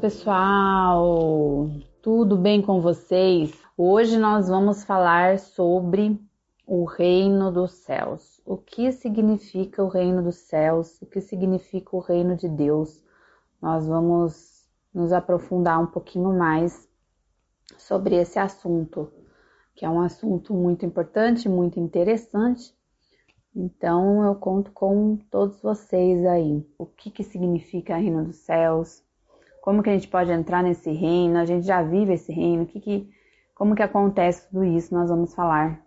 pessoal! Tudo bem com vocês? Hoje nós vamos falar sobre o reino dos céus. O que significa o reino dos céus? O que significa o reino de Deus? Nós vamos nos aprofundar um pouquinho mais sobre esse assunto, que é um assunto muito importante, muito interessante. Então eu conto com todos vocês aí. O que, que significa reino dos céus? Como que a gente pode entrar nesse reino, a gente já vive esse reino, que que, como que acontece tudo isso, nós vamos falar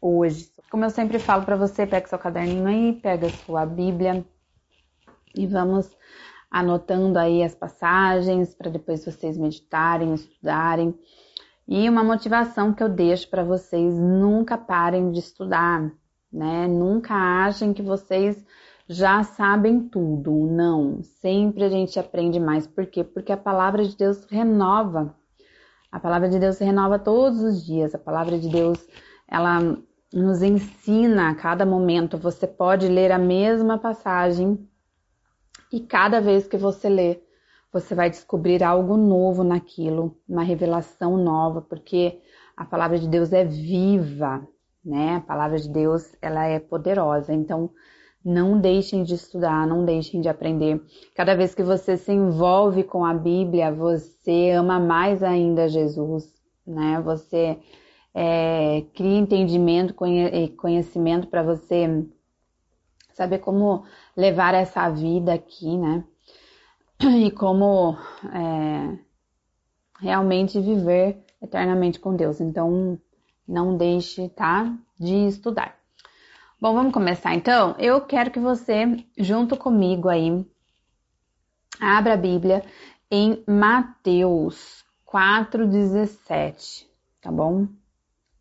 hoje. Como eu sempre falo para você, pega seu caderninho aí, pega sua Bíblia e vamos anotando aí as passagens para depois vocês meditarem, estudarem. E uma motivação que eu deixo para vocês, nunca parem de estudar, né? Nunca achem que vocês já sabem tudo. Não, sempre a gente aprende mais. Por quê? Porque a palavra de Deus renova. A palavra de Deus se renova todos os dias. A palavra de Deus, ela nos ensina a cada momento. Você pode ler a mesma passagem e cada vez que você lê, você vai descobrir algo novo naquilo, uma revelação nova, porque a palavra de Deus é viva, né? A palavra de Deus, ela é poderosa. Então, não deixem de estudar, não deixem de aprender. Cada vez que você se envolve com a Bíblia, você ama mais ainda Jesus, né? Você é, cria entendimento, conhecimento para você saber como levar essa vida aqui, né? E como é, realmente viver eternamente com Deus. Então, não deixe, tá? De estudar. Bom, vamos começar então? Eu quero que você, junto comigo aí, abra a Bíblia em Mateus 4,17, tá bom?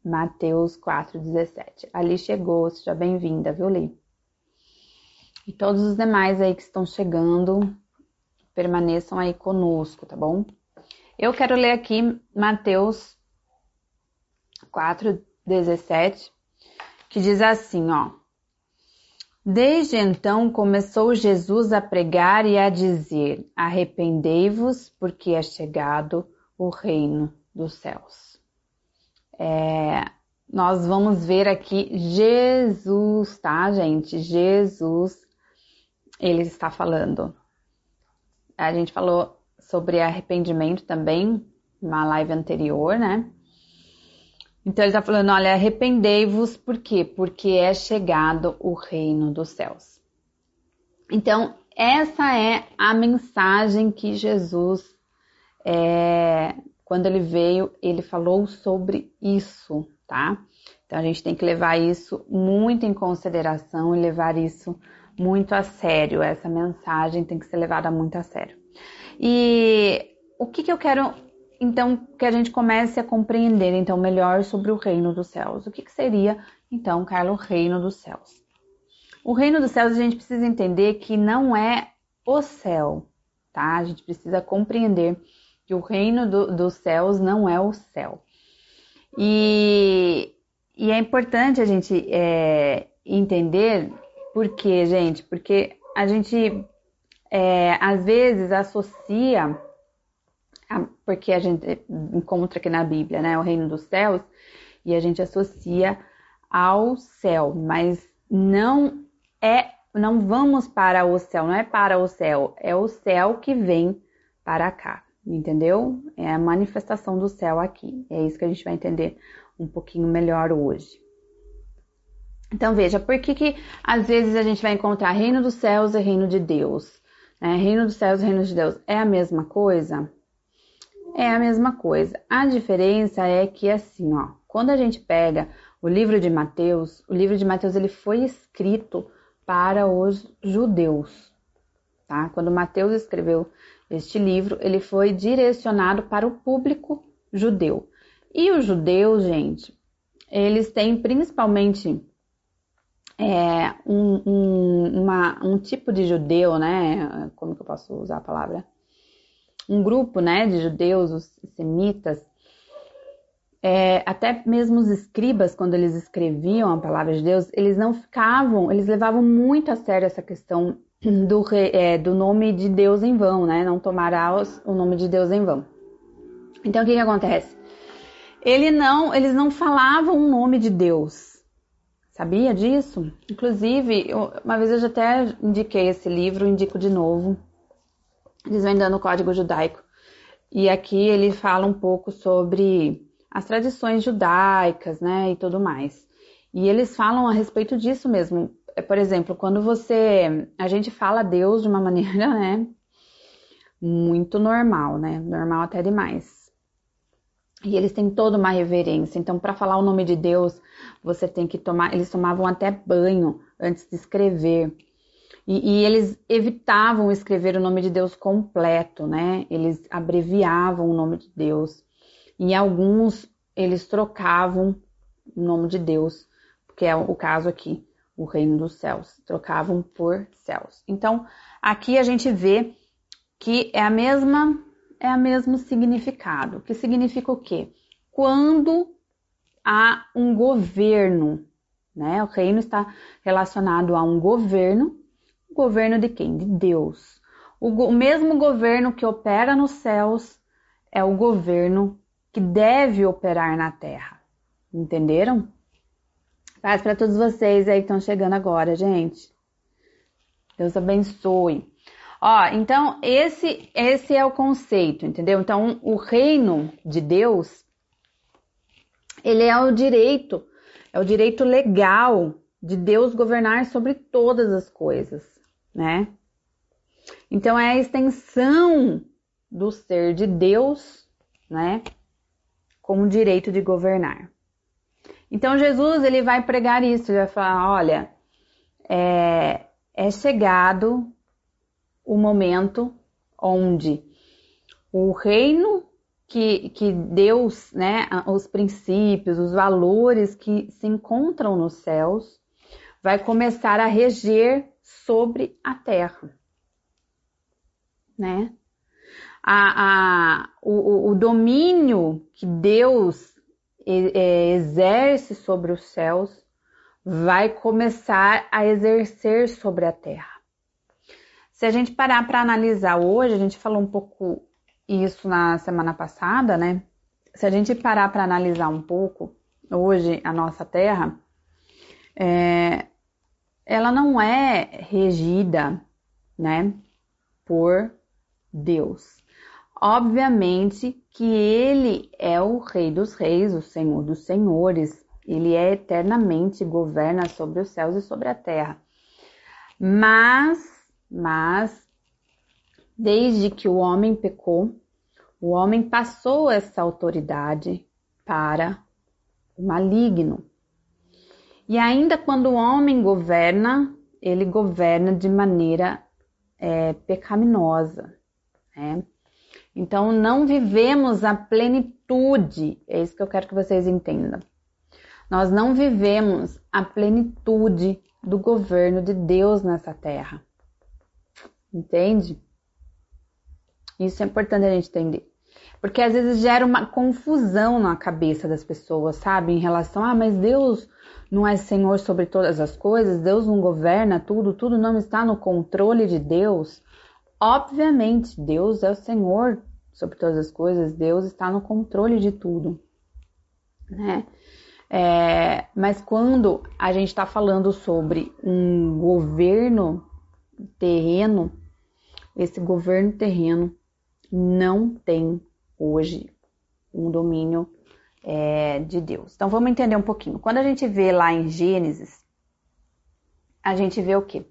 Mateus 4,17. Ali chegou, seja bem-vinda, viu, Li? E todos os demais aí que estão chegando, permaneçam aí conosco, tá bom? Eu quero ler aqui Mateus 4,17 que diz assim, ó. Desde então começou Jesus a pregar e a dizer: Arrependei-vos, porque é chegado o reino dos céus. É, nós vamos ver aqui Jesus, tá, gente? Jesus, ele está falando. A gente falou sobre arrependimento também, na live anterior, né? Então ele está falando: olha, arrependei-vos, por quê? Porque é chegado o reino dos céus. Então, essa é a mensagem que Jesus, é, quando ele veio, ele falou sobre isso, tá? Então a gente tem que levar isso muito em consideração e levar isso muito a sério. Essa mensagem tem que ser levada muito a sério. E o que, que eu quero então que a gente comece a compreender então melhor sobre o reino dos céus. O que, que seria então, Carlos, o reino dos céus? O reino dos céus a gente precisa entender que não é o céu, tá? A gente precisa compreender que o reino do, dos céus não é o céu. E, e é importante a gente é, entender por quê, gente? Porque a gente é, às vezes associa porque a gente encontra aqui na Bíblia, né, o reino dos céus, e a gente associa ao céu, mas não é, não vamos para o céu, não é para o céu, é o céu que vem para cá, entendeu? É a manifestação do céu aqui. É isso que a gente vai entender um pouquinho melhor hoje. Então veja, por que que às vezes a gente vai encontrar reino dos céus e reino de Deus? Né? Reino dos céus e reino de Deus é a mesma coisa? É a mesma coisa. A diferença é que assim, ó, quando a gente pega o livro de Mateus, o livro de Mateus ele foi escrito para os judeus, tá? Quando Mateus escreveu este livro, ele foi direcionado para o público judeu. E os judeus, gente, eles têm principalmente é, um, um, uma, um tipo de judeu, né? Como que eu posso usar a palavra? Um grupo né, de judeus, os semitas, é, até mesmo os escribas, quando eles escreviam a palavra de Deus, eles não ficavam, eles levavam muito a sério essa questão do, é, do nome de Deus em vão, né? Não tomarás o nome de Deus em vão. Então o que, que acontece? Ele não, eles não falavam o nome de Deus. Sabia disso? Inclusive, uma vez eu já até indiquei esse livro, indico de novo, Desvendando o Código Judaico. E aqui ele fala um pouco sobre as tradições judaicas, né, e tudo mais. E eles falam a respeito disso mesmo. É, por exemplo, quando você, a gente fala Deus de uma maneira, né, muito normal, né, normal até demais. E eles têm toda uma reverência. Então, para falar o nome de Deus, você tem que tomar. Eles tomavam até banho antes de escrever. E, e, eles evitavam escrever o nome de Deus completo, né? Eles abreviavam o nome de Deus. E alguns eles trocavam o nome de Deus, que é o caso aqui, o reino dos céus. Trocavam por céus. Então, aqui a gente vê que é a mesma é o mesmo significado. Que significa o quê? Quando há um governo, né? O reino está relacionado a um governo. O governo de quem? De Deus. O, mesmo governo que opera nos céus é o governo que deve operar na terra. Entenderam? Paz para todos vocês aí que estão chegando agora, gente. Deus abençoe. Ó, então esse esse é o conceito, entendeu? Então o reino de Deus ele é o direito, é o direito legal de Deus governar sobre todas as coisas, né? Então é a extensão do ser de Deus, né? Com o direito de governar. Então Jesus ele vai pregar isso, ele vai falar, olha, é, é chegado o momento onde o reino que, que Deus, né, os princípios, os valores que se encontram nos céus, vai começar a reger sobre a terra, né? A, a, o, o domínio que Deus é, exerce sobre os céus vai começar a exercer sobre a terra. Se a gente parar para analisar hoje, a gente falou um pouco isso na semana passada, né? Se a gente parar para analisar um pouco hoje a nossa Terra, é, ela não é regida, né, por Deus. Obviamente que ele é o Rei dos Reis, o Senhor dos Senhores, ele é eternamente governa sobre os céus e sobre a terra. Mas mas, desde que o homem pecou, o homem passou essa autoridade para o maligno. E ainda quando o homem governa, ele governa de maneira é, pecaminosa. Né? Então, não vivemos a plenitude, é isso que eu quero que vocês entendam. Nós não vivemos a plenitude do governo de Deus nessa terra. Entende? Isso é importante a gente entender. Porque às vezes gera uma confusão na cabeça das pessoas, sabe? Em relação, ah, mas Deus não é Senhor sobre todas as coisas, Deus não governa tudo, tudo não está no controle de Deus. Obviamente, Deus é o Senhor sobre todas as coisas, Deus está no controle de tudo, né? É, mas quando a gente está falando sobre um governo terreno, esse governo terreno não tem hoje um domínio é, de Deus. Então vamos entender um pouquinho. Quando a gente vê lá em Gênesis, a gente vê o que?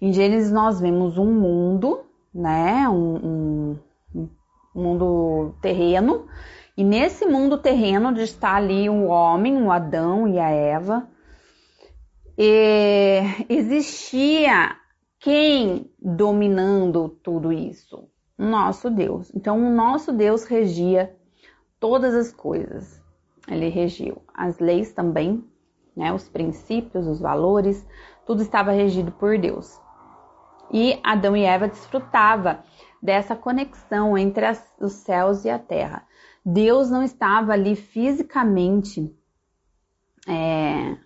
Em Gênesis nós vemos um mundo, né? Um, um, um mundo terreno. E nesse mundo terreno onde está ali o homem, o Adão e a Eva, e existia quem dominando tudo isso? Nosso Deus. Então, o nosso Deus regia todas as coisas. Ele regiu as leis também, né? Os princípios, os valores, tudo estava regido por Deus. E Adão e Eva desfrutava dessa conexão entre as, os céus e a terra. Deus não estava ali fisicamente é,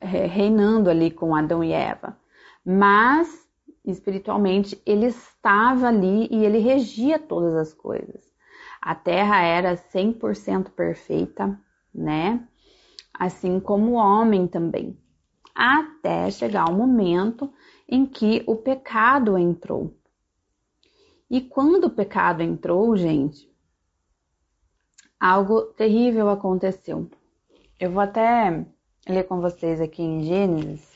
reinando ali com Adão e Eva, mas espiritualmente, ele estava ali e ele regia todas as coisas. A terra era 100% perfeita, né? Assim como o homem também. Até chegar o momento em que o pecado entrou. E quando o pecado entrou, gente, algo terrível aconteceu. Eu vou até ler com vocês aqui em Gênesis.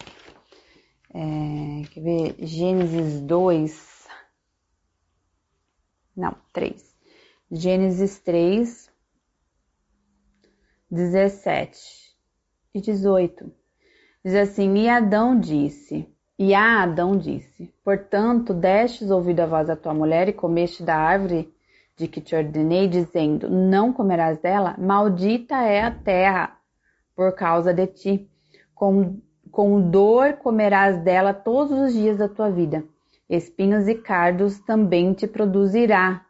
É, quer ver? Gênesis 2. Não, 3. Gênesis 3, 17 e 18. Diz assim: E Adão disse: e a Adão disse: Portanto, destes ouvido a voz da tua mulher e comeste da árvore de que te ordenei, dizendo: Não comerás dela, maldita é a terra por causa de ti. Com, com dor comerás dela todos os dias da tua vida. Espinhos e cardos também te produzirá.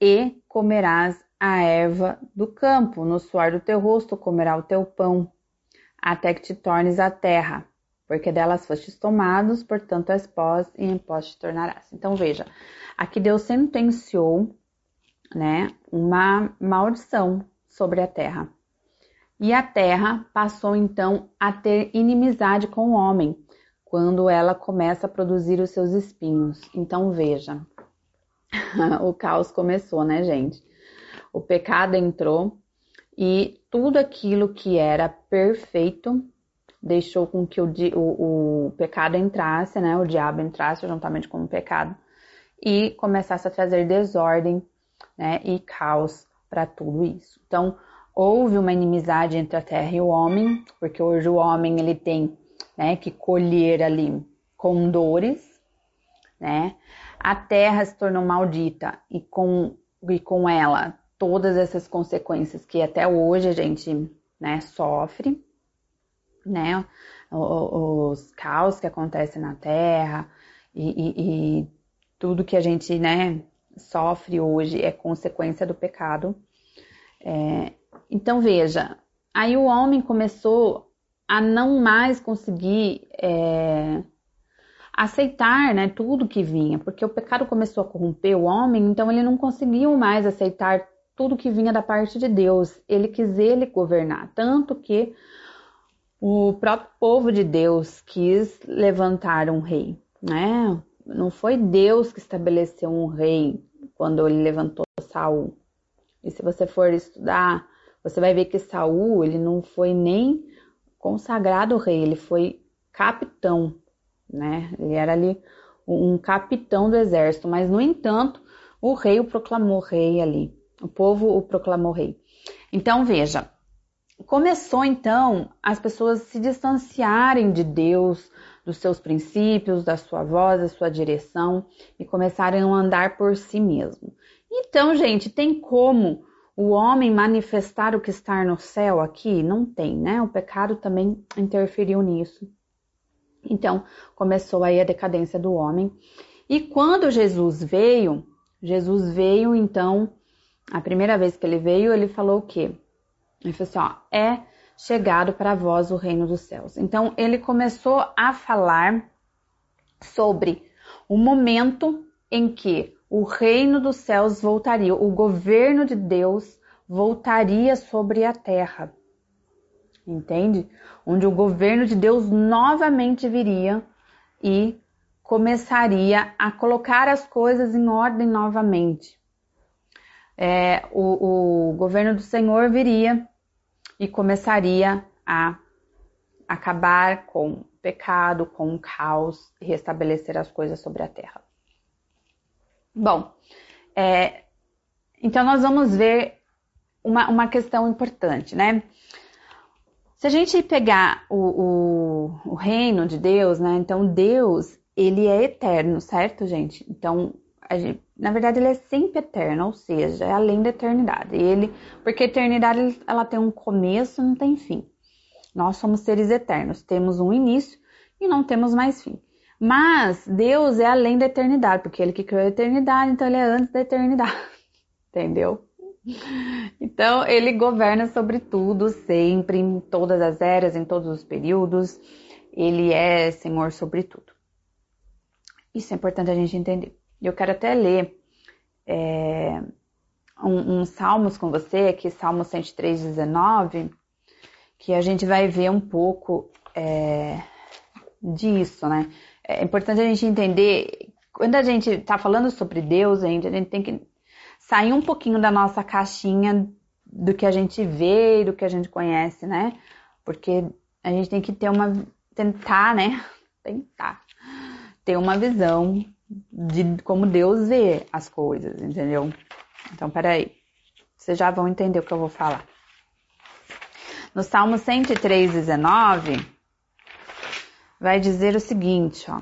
E comerás a erva do campo, no suor do teu rosto comerá o teu pão, até que te tornes a terra porque delas fostes tomados, portanto és pós e em pós te tornarás. Então veja, aqui Deus sentenciou, né, uma maldição sobre a terra. E a terra passou então a ter inimizade com o homem, quando ela começa a produzir os seus espinhos. Então veja, o caos começou, né, gente? O pecado entrou e tudo aquilo que era perfeito deixou com que o, o, o pecado entrasse, né? O diabo entrasse juntamente com o pecado e começasse a trazer desordem, né? E caos para tudo isso. Então houve uma inimizade entre a terra e o homem, porque hoje o homem ele tem, né? Que colher ali com dores, né? A terra se tornou maldita e com e com ela todas essas consequências que até hoje a gente né, sofre né? Os caos que acontecem na Terra e, e, e tudo que a gente, né, sofre hoje é consequência do pecado. É, então veja, aí o homem começou a não mais conseguir é, aceitar, né, tudo que vinha, porque o pecado começou a corromper o homem, então ele não conseguiu mais aceitar tudo que vinha da parte de Deus. Ele quis ele governar, tanto que o próprio povo de Deus quis levantar um rei, né? Não foi Deus que estabeleceu um rei quando ele levantou Saul. E se você for estudar, você vai ver que Saul, ele não foi nem consagrado rei, ele foi capitão, né? Ele era ali um capitão do exército, mas no entanto, o rei o proclamou rei ali. O povo o proclamou rei. Então veja, começou então as pessoas se distanciarem de Deus, dos seus princípios, da sua voz, da sua direção e começarem a andar por si mesmo. Então, gente, tem como o homem manifestar o que está no céu aqui? Não tem, né? O pecado também interferiu nisso. Então, começou aí a decadência do homem. E quando Jesus veio, Jesus veio então, a primeira vez que ele veio, ele falou o quê? Ele falou assim: ó, é chegado para vós o reino dos céus. Então ele começou a falar sobre o momento em que o reino dos céus voltaria, o governo de Deus voltaria sobre a terra. Entende? Onde o governo de Deus novamente viria e começaria a colocar as coisas em ordem novamente. É, o, o governo do Senhor viria e começaria a acabar com o pecado, com o caos e restabelecer as coisas sobre a terra. Bom, é, então nós vamos ver uma, uma questão importante, né? Se a gente pegar o, o, o reino de Deus, né? Então Deus, ele é eterno, certo, gente? Então Gente, na verdade, ele é sempre eterno, ou seja, é além da eternidade. Ele, porque a eternidade ela tem um começo, não tem fim. Nós somos seres eternos, temos um início e não temos mais fim. Mas Deus é além da eternidade, porque ele que criou a eternidade, então ele é antes da eternidade. Entendeu? Então, ele governa sobre tudo, sempre, em todas as eras, em todos os períodos. Ele é Senhor sobre tudo. Isso é importante a gente entender. Eu quero até ler é, um, um Salmos com você, aqui Salmo 103, 19, que a gente vai ver um pouco é, disso, né? É importante a gente entender, quando a gente está falando sobre Deus, a gente, a gente tem que sair um pouquinho da nossa caixinha do que a gente vê e do que a gente conhece, né? Porque a gente tem que ter uma. tentar, né? Tentar ter uma visão de como Deus vê as coisas, entendeu? Então, peraí. Vocês já vão entender o que eu vou falar. No Salmo 103, 19, vai dizer o seguinte, ó.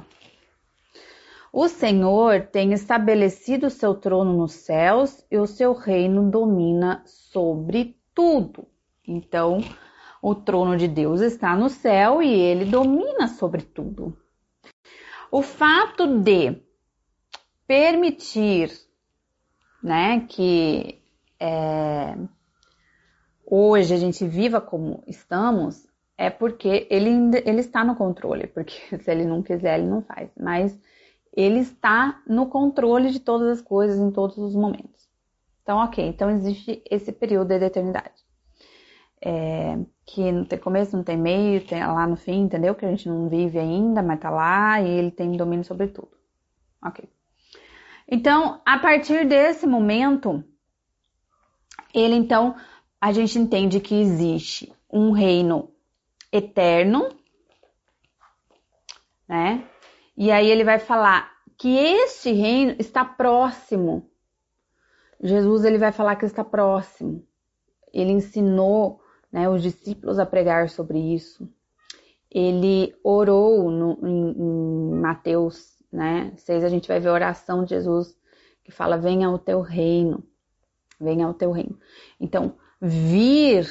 O Senhor tem estabelecido o seu trono nos céus e o seu reino domina sobre tudo. Então, o trono de Deus está no céu e ele domina sobre tudo. O fato de permitir, né, que é, hoje a gente viva como estamos, é porque ele, ele está no controle, porque se ele não quiser, ele não faz. Mas ele está no controle de todas as coisas em todos os momentos. Então, ok, então existe esse período da eternidade. É, que não tem começo, não tem meio, tem lá no fim, entendeu? Que a gente não vive ainda, mas tá lá e ele tem domínio sobre tudo. Ok. Então, a partir desse momento, ele então, a gente entende que existe um reino eterno, né? E aí ele vai falar que este reino está próximo. Jesus ele vai falar que está próximo. Ele ensinou né, os discípulos a pregar sobre isso. Ele orou no, em, em Mateus né, 6, a gente vai ver a oração de Jesus que fala: Venha o teu reino, venha o teu reino. Então, vir,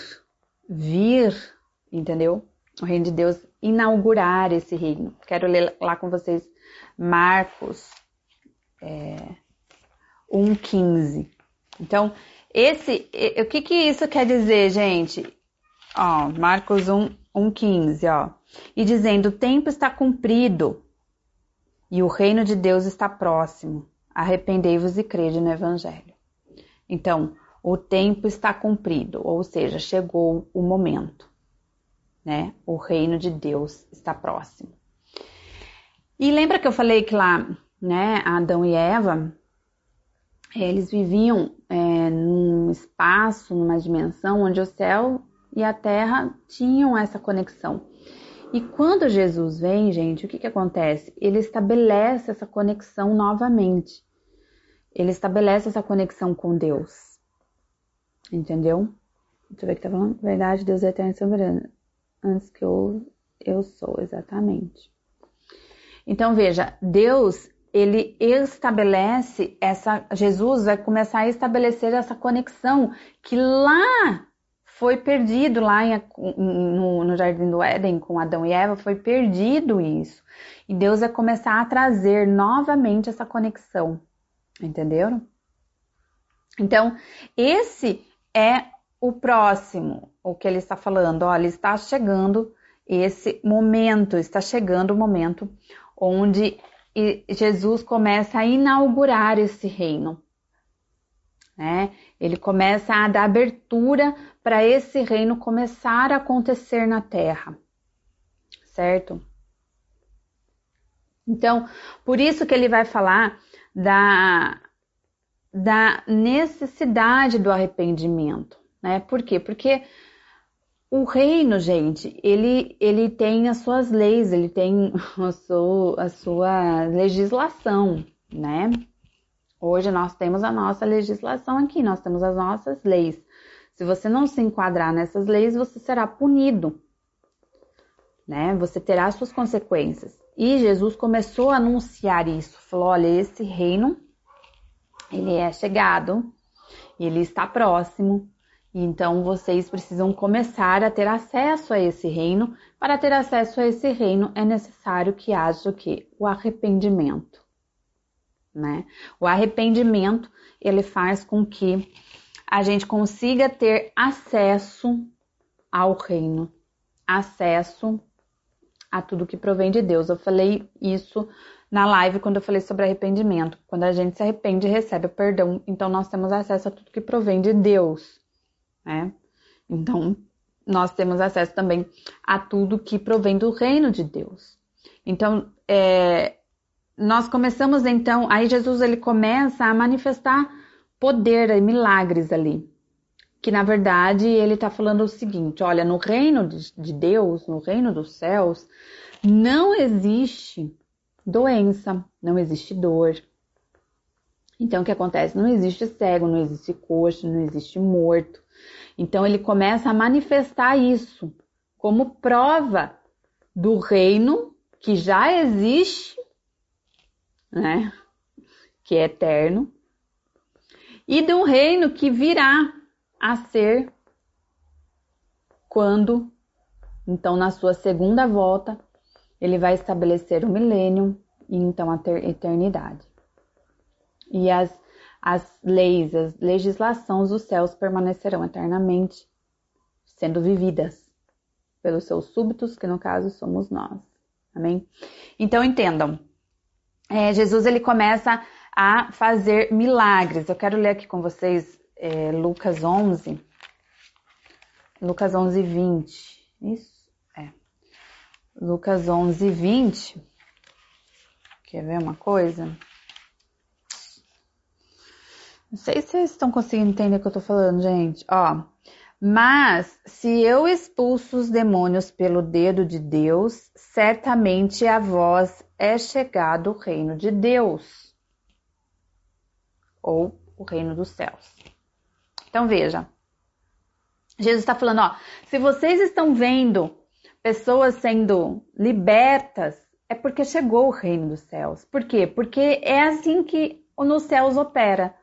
vir, entendeu? O reino de Deus inaugurar esse reino. Quero ler lá com vocês Marcos é, 1,15. Então, esse, o que que isso quer dizer, gente? Ó, Marcos 1, 1,15, ó. E dizendo, o tempo está cumprido e o reino de Deus está próximo. Arrependei-vos e crede no Evangelho. Então, o tempo está cumprido, ou seja, chegou o momento né? O reino de Deus está próximo. E lembra que eu falei que lá, né, Adão e Eva, eles viviam é, num espaço, numa dimensão onde o céu e a terra tinham essa conexão. E quando Jesus vem, gente, o que, que acontece? Ele estabelece essa conexão novamente. Ele estabelece essa conexão com Deus. Entendeu? Deixa eu ver o que tá falando. Verdade, Deus é eterno e soberano antes que eu, eu sou, exatamente. Então veja, Deus ele estabelece essa, Jesus vai começar a estabelecer essa conexão que lá foi perdido lá em, no, no, Jardim do Éden com Adão e Eva, foi perdido isso. E Deus vai começar a trazer novamente essa conexão, entenderam? Então, esse é o próximo, o que ele está falando, olha, está chegando esse momento, está chegando o momento onde Jesus começa a inaugurar esse reino. Né? Ele começa a dar abertura para esse reino começar a acontecer na terra, certo? Então, por isso que ele vai falar da, da necessidade do arrependimento né? Por quê? Porque o reino, gente, ele, ele tem as suas leis, ele tem a sua, a sua legislação, né? Hoje nós temos a nossa legislação aqui, nós temos as nossas leis. Se você não se enquadrar nessas leis, você será punido, né? Você terá suas consequências. E Jesus começou a anunciar isso, falou: olha, esse reino ele é chegado, ele está próximo, então vocês precisam começar a ter acesso a esse reino. Para ter acesso a esse reino é necessário que haja o que? O arrependimento. Né? O arrependimento ele faz com que a gente consiga ter acesso ao reino, acesso a tudo que provém de Deus. Eu falei isso na live quando eu falei sobre arrependimento. Quando a gente se arrepende, recebe o perdão, então nós temos acesso a tudo que provém de Deus, né? Então, nós temos acesso também a tudo que provém do reino de Deus. Então, é, nós começamos então, aí Jesus ele começa a manifestar poder e milagres ali. Que na verdade ele está falando o seguinte: olha, no reino de Deus, no reino dos céus, não existe doença, não existe dor. Então o que acontece? Não existe cego, não existe coxo, não existe morto. Então ele começa a manifestar isso como prova do reino que já existe, né? Que é eterno, e do reino que virá a ser quando, então, na sua segunda volta, ele vai estabelecer o milênio e então a eternidade. E as as leis, as legislações dos céus permanecerão eternamente, sendo vividas pelos seus súbitos, que no caso somos nós. Amém? Então entendam, é, Jesus ele começa a fazer milagres. Eu quero ler aqui com vocês é, Lucas 11, Lucas 11, 20. Isso, é. Lucas 11, 20. Quer ver uma coisa? Não sei se vocês estão conseguindo entender o que eu tô falando, gente. Ó, mas se eu expulso os demônios pelo dedo de Deus, certamente a vós é chegado o reino de Deus, ou o reino dos céus. Então veja, Jesus está falando, ó, se vocês estão vendo pessoas sendo libertas, é porque chegou o reino dos céus. Por quê? Porque é assim que nos céus opera.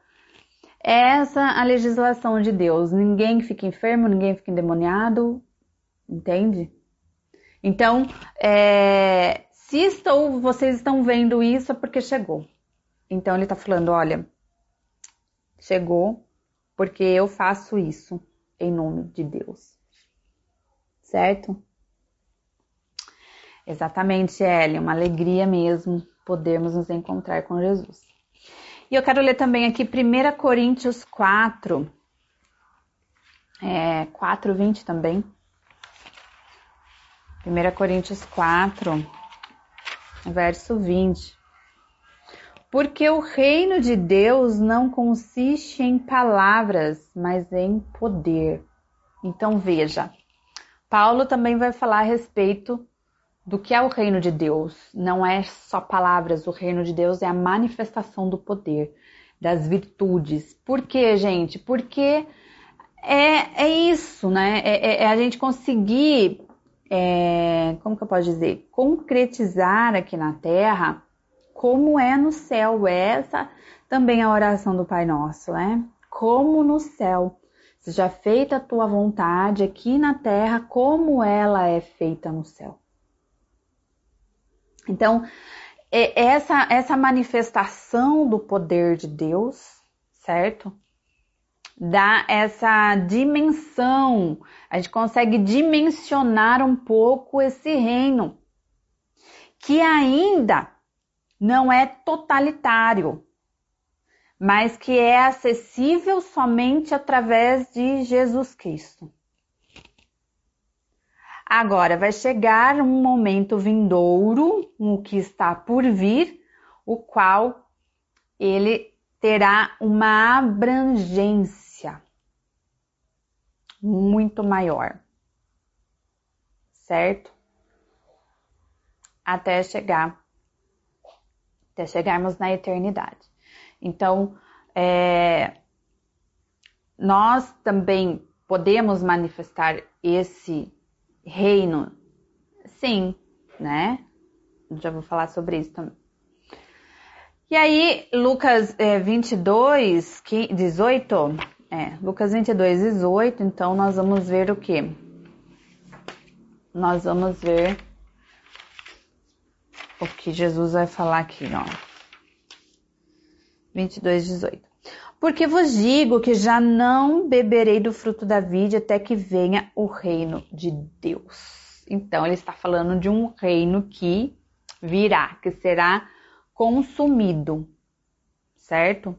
Essa a legislação de Deus. Ninguém fica enfermo, ninguém fica endemoniado, entende? Então, é, se estou, vocês estão vendo isso é porque chegou. Então ele está falando, olha, chegou porque eu faço isso em nome de Deus, certo? Exatamente, Ellie, uma alegria mesmo podermos nos encontrar com Jesus. E eu quero ler também aqui 1 Coríntios 4, é, 4, 20 também. 1 Coríntios 4, verso 20. Porque o reino de Deus não consiste em palavras, mas em poder. Então veja, Paulo também vai falar a respeito do que é o reino de Deus. Não é só palavras, o reino de Deus é a manifestação do poder, das virtudes. Por quê, gente? Porque é, é isso, né? É, é, é a gente conseguir, é, como que eu posso dizer, concretizar aqui na Terra como é no céu. Essa também é a oração do Pai Nosso, né? Como no céu. Seja feita a tua vontade aqui na terra, como ela é feita no céu. Então, é essa, essa manifestação do poder de Deus, certo? Dá essa dimensão, a gente consegue dimensionar um pouco esse reino, que ainda não é totalitário, mas que é acessível somente através de Jesus Cristo. Agora vai chegar um momento vindouro, o que está por vir, o qual ele terá uma abrangência muito maior, certo? Até chegar, até chegarmos na eternidade. Então, é, nós também podemos manifestar esse reino? Sim, né? Já vou falar sobre isso também. E aí, Lucas é, 22, 18, é, Lucas 22, 18, então nós vamos ver o que? Nós vamos ver o que Jesus vai falar aqui, ó. 22, 18. Porque vos digo que já não beberei do fruto da vide até que venha o reino de Deus. Então, ele está falando de um reino que virá, que será consumido, certo?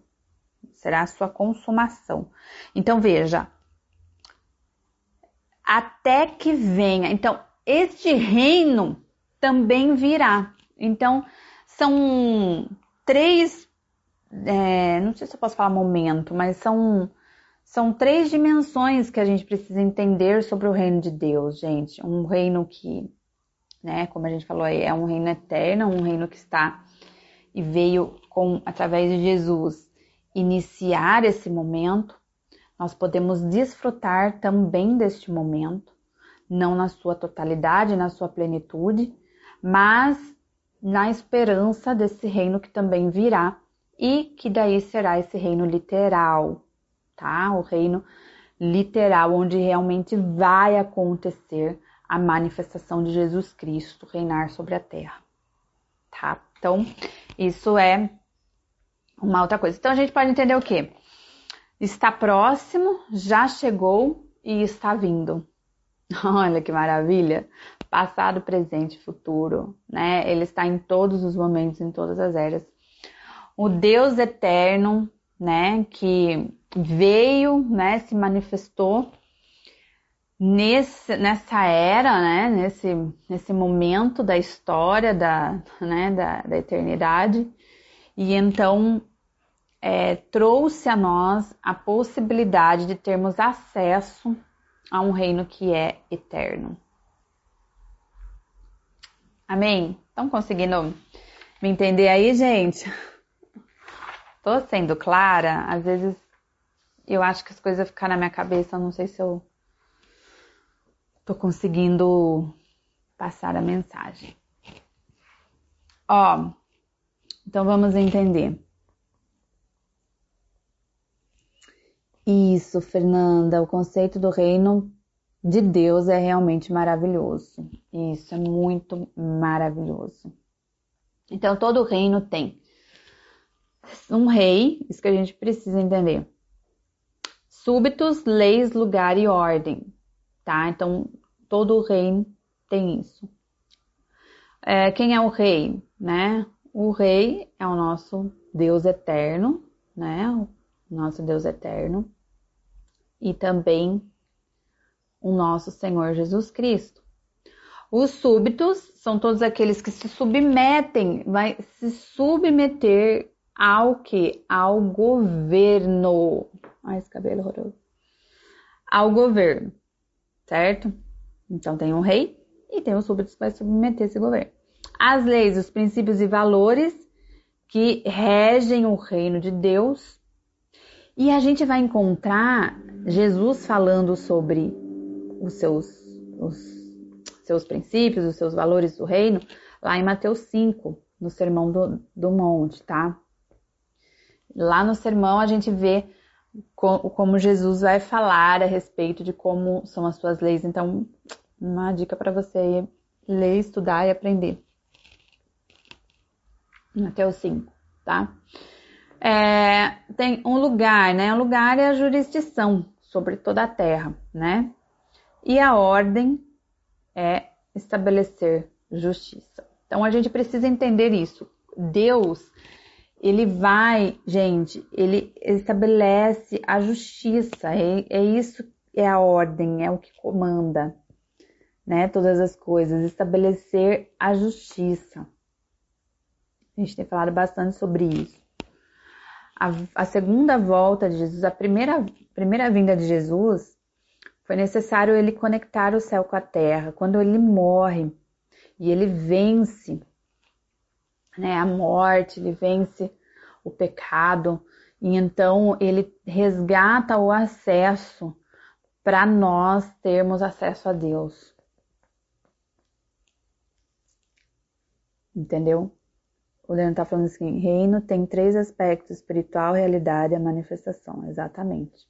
Será a sua consumação. Então, veja, até que venha. Então, este reino também virá. Então, são três, é, não sei se eu posso falar momento, mas são, são três dimensões que a gente precisa entender sobre o reino de Deus, gente. Um reino que, né, como a gente falou aí, é um reino eterno, um reino que está e veio com através de Jesus iniciar esse momento. Nós podemos desfrutar também deste momento, não na sua totalidade, na sua plenitude, mas na esperança desse reino que também virá e que daí será esse reino literal, tá? O reino literal onde realmente vai acontecer a manifestação de Jesus Cristo reinar sobre a terra, tá? Então, isso é uma outra coisa. Então a gente pode entender o que? Está próximo, já chegou e está vindo. Olha que maravilha! Passado, presente, futuro, né? Ele está em todos os momentos, em todas as eras. O Deus eterno, né? Que veio, né? Se manifestou nesse, nessa era, né? Nesse, nesse momento da história da, né? da, da eternidade. E então é, trouxe a nós a possibilidade de termos acesso a um reino que é eterno. Amém? Estão conseguindo me entender aí, gente? Tô sendo clara? Às vezes eu acho que as coisas ficam na minha cabeça, não sei se eu tô conseguindo passar a mensagem. Ó, então vamos entender. Isso, Fernanda, o conceito do reino de Deus é realmente maravilhoso. Isso é muito maravilhoso. Então, todo reino tem um rei, isso que a gente precisa entender. Súbitos, leis, lugar e ordem, tá? Então, todo reino tem isso. É, quem é o rei, né? O rei é o nosso Deus eterno, né? Nosso Deus eterno, e também o nosso Senhor Jesus Cristo. Os súbitos são todos aqueles que se submetem, vai se submeter ao que? Ao governo. Ai, esse cabelo horroroso. Ao governo, certo? Então tem um rei e tem os súbitos que vai submeter esse governo. As leis, os princípios e valores que regem o reino de Deus e a gente vai encontrar Jesus falando sobre os seus, os seus princípios, os seus valores do reino, lá em Mateus 5, no Sermão do, do Monte, tá? Lá no sermão a gente vê como Jesus vai falar a respeito de como são as suas leis. Então, uma dica para você ler, estudar e aprender. Mateus 5, tá? É, tem um lugar, né? Um lugar é a jurisdição sobre toda a terra, né? E a ordem é estabelecer justiça. Então a gente precisa entender isso. Deus, ele vai, gente, ele estabelece a justiça. É, é isso, é a ordem, é o que comanda, né? Todas as coisas, estabelecer a justiça. A gente tem falado bastante sobre isso a, a segunda volta de Jesus, a primeira, primeira vinda de Jesus, foi necessário ele conectar o céu com a terra. Quando ele morre e ele vence né, a morte, ele vence o pecado, e então ele resgata o acesso para nós termos acesso a Deus. Entendeu? O Leandro está falando assim: reino tem três aspectos: espiritual, realidade e manifestação. Exatamente.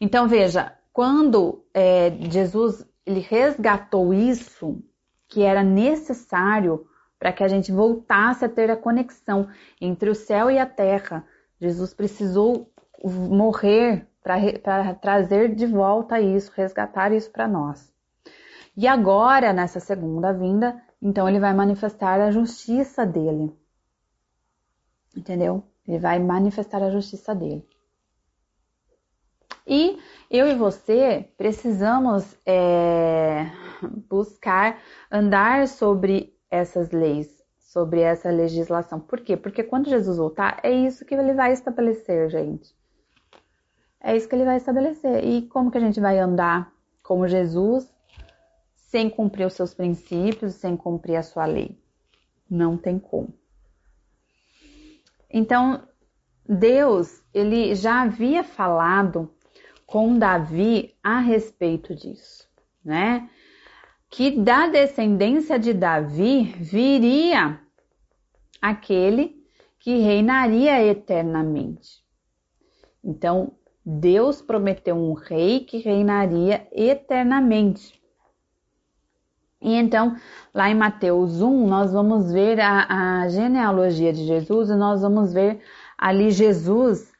Então veja, quando é, Jesus ele resgatou isso que era necessário para que a gente voltasse a ter a conexão entre o céu e a terra, Jesus precisou morrer para trazer de volta isso, resgatar isso para nós. E agora, nessa segunda vinda, então ele vai manifestar a justiça dele. Entendeu? Ele vai manifestar a justiça dele. E eu e você precisamos é, buscar andar sobre essas leis, sobre essa legislação. Por quê? Porque quando Jesus voltar, é isso que ele vai estabelecer, gente. É isso que ele vai estabelecer. E como que a gente vai andar como Jesus sem cumprir os seus princípios, sem cumprir a sua lei? Não tem como. Então, Deus, ele já havia falado com Davi a respeito disso, né? Que da descendência de Davi viria aquele que reinaria eternamente. Então, Deus prometeu um rei que reinaria eternamente. E então, lá em Mateus 1, nós vamos ver a, a genealogia de Jesus e nós vamos ver ali Jesus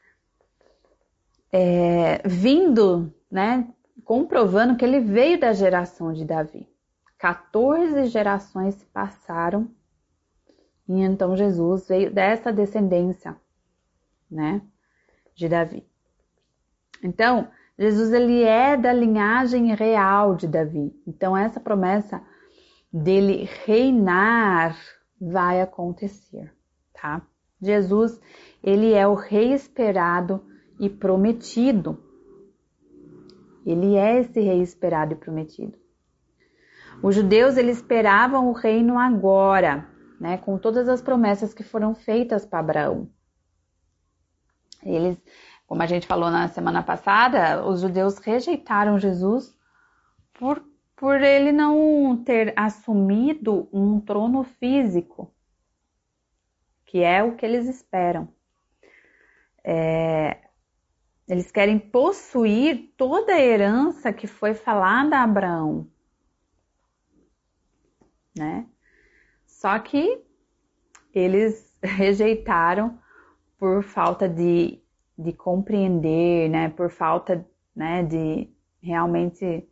é, vindo, né, comprovando que ele veio da geração de Davi. 14 gerações se passaram e então Jesus veio dessa descendência, né, de Davi. Então, Jesus ele é da linhagem real de Davi. Então essa promessa dele reinar vai acontecer, tá? Jesus, ele é o rei esperado e prometido. Ele é esse rei esperado e prometido. Os judeus eles esperavam o reino agora, né, com todas as promessas que foram feitas para Abraão. Eles, como a gente falou na semana passada, os judeus rejeitaram Jesus por, por ele não ter assumido um trono físico, que é o que eles esperam. É, eles querem possuir toda a herança que foi falada a Abraão. Né? Só que eles rejeitaram por falta de, de compreender, né? por falta né, de realmente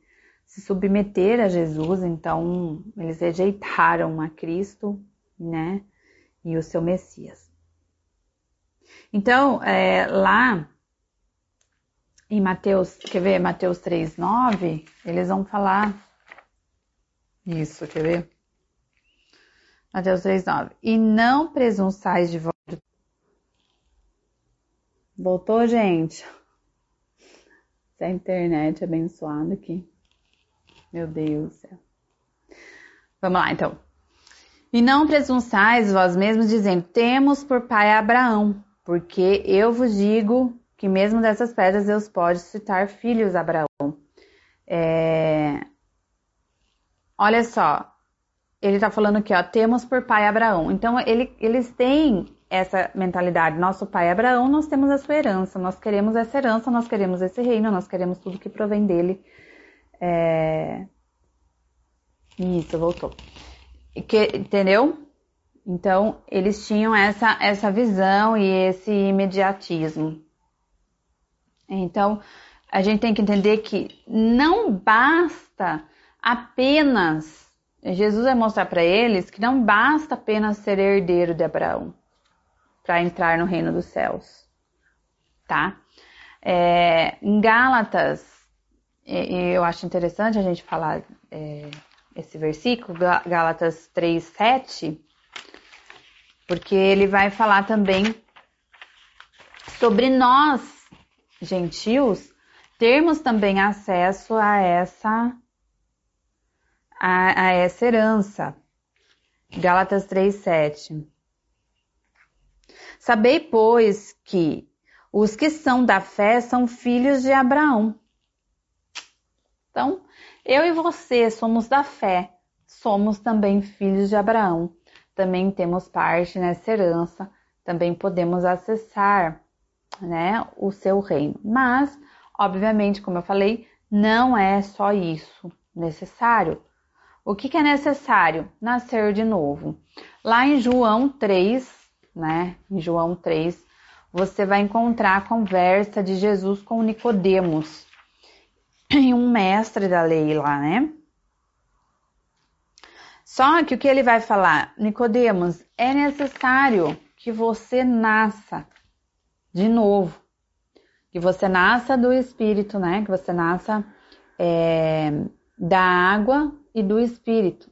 se submeter a Jesus. Então, eles rejeitaram a Cristo né? e o seu Messias. Então, é, lá em Mateus, quer ver? Mateus 3, 9, eles vão falar isso, quer ver? Mateus 3, 9. E não presunçais de vós. Voltou, gente? Essa internet abençoada aqui. Meu Deus do céu. Vamos lá, então. E não presunçais vós mesmos dizendo, temos por pai Abraão, porque eu vos digo que mesmo dessas pedras Deus pode citar filhos a Abraão. É... Olha só, ele está falando aqui, ó, temos por pai Abraão. Então ele, eles têm essa mentalidade. Nosso pai Abraão, nós temos a sua herança, nós queremos essa herança, nós queremos esse reino, nós queremos tudo que provém dele. É... Isso, voltou. Que, entendeu? Então, eles tinham essa, essa visão e esse imediatismo. Então, a gente tem que entender que não basta apenas, Jesus vai mostrar para eles que não basta apenas ser herdeiro de Abraão para entrar no reino dos céus, tá? É, em Gálatas, eu acho interessante a gente falar é, esse versículo, Gálatas 3, 7, porque ele vai falar também sobre nós gentios, termos também acesso a essa a, a essa herança. Gálatas 3:7. Sabei, pois, que os que são da fé são filhos de Abraão. Então, eu e você somos da fé, somos também filhos de Abraão. Também temos parte nessa herança, também podemos acessar né, o seu reino. Mas, obviamente, como eu falei, não é só isso necessário. O que, que é necessário? Nascer de novo. Lá em João 3, né, em João 3, você vai encontrar a conversa de Jesus com Nicodemos, um mestre da lei lá, né? Só que o que ele vai falar, Nicodemos, é necessário que você nasça de novo, que você nasça do Espírito, né? Que você nasça é, da água e do Espírito.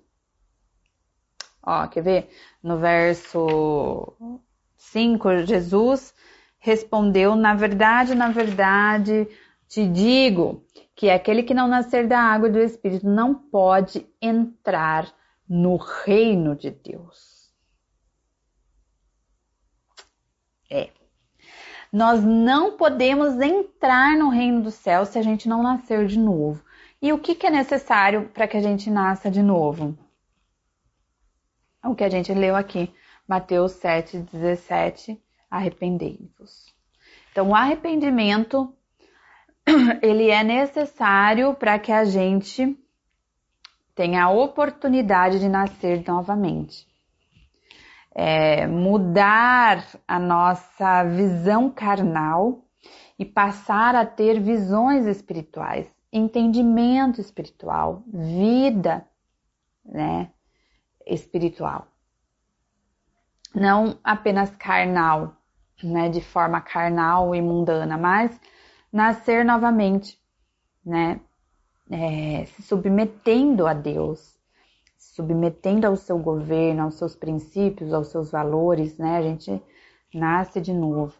Ó, quer ver? No verso 5, Jesus respondeu: Na verdade, na verdade, te digo que aquele que não nascer da água e do Espírito não pode entrar no reino de Deus. É. Nós não podemos entrar no reino do céu se a gente não nascer de novo. E o que, que é necessário para que a gente nasça de novo? O que a gente leu aqui, Mateus 7, 17, arrependei-vos. Então, o arrependimento, ele é necessário para que a gente tenha a oportunidade de nascer novamente. É, mudar a nossa visão carnal e passar a ter visões espirituais, entendimento espiritual, vida, né, espiritual. Não apenas carnal, né, de forma carnal e mundana, mas nascer novamente, né, é, se submetendo a Deus, se submetendo ao seu governo, aos seus princípios, aos seus valores, né? A gente nasce de novo.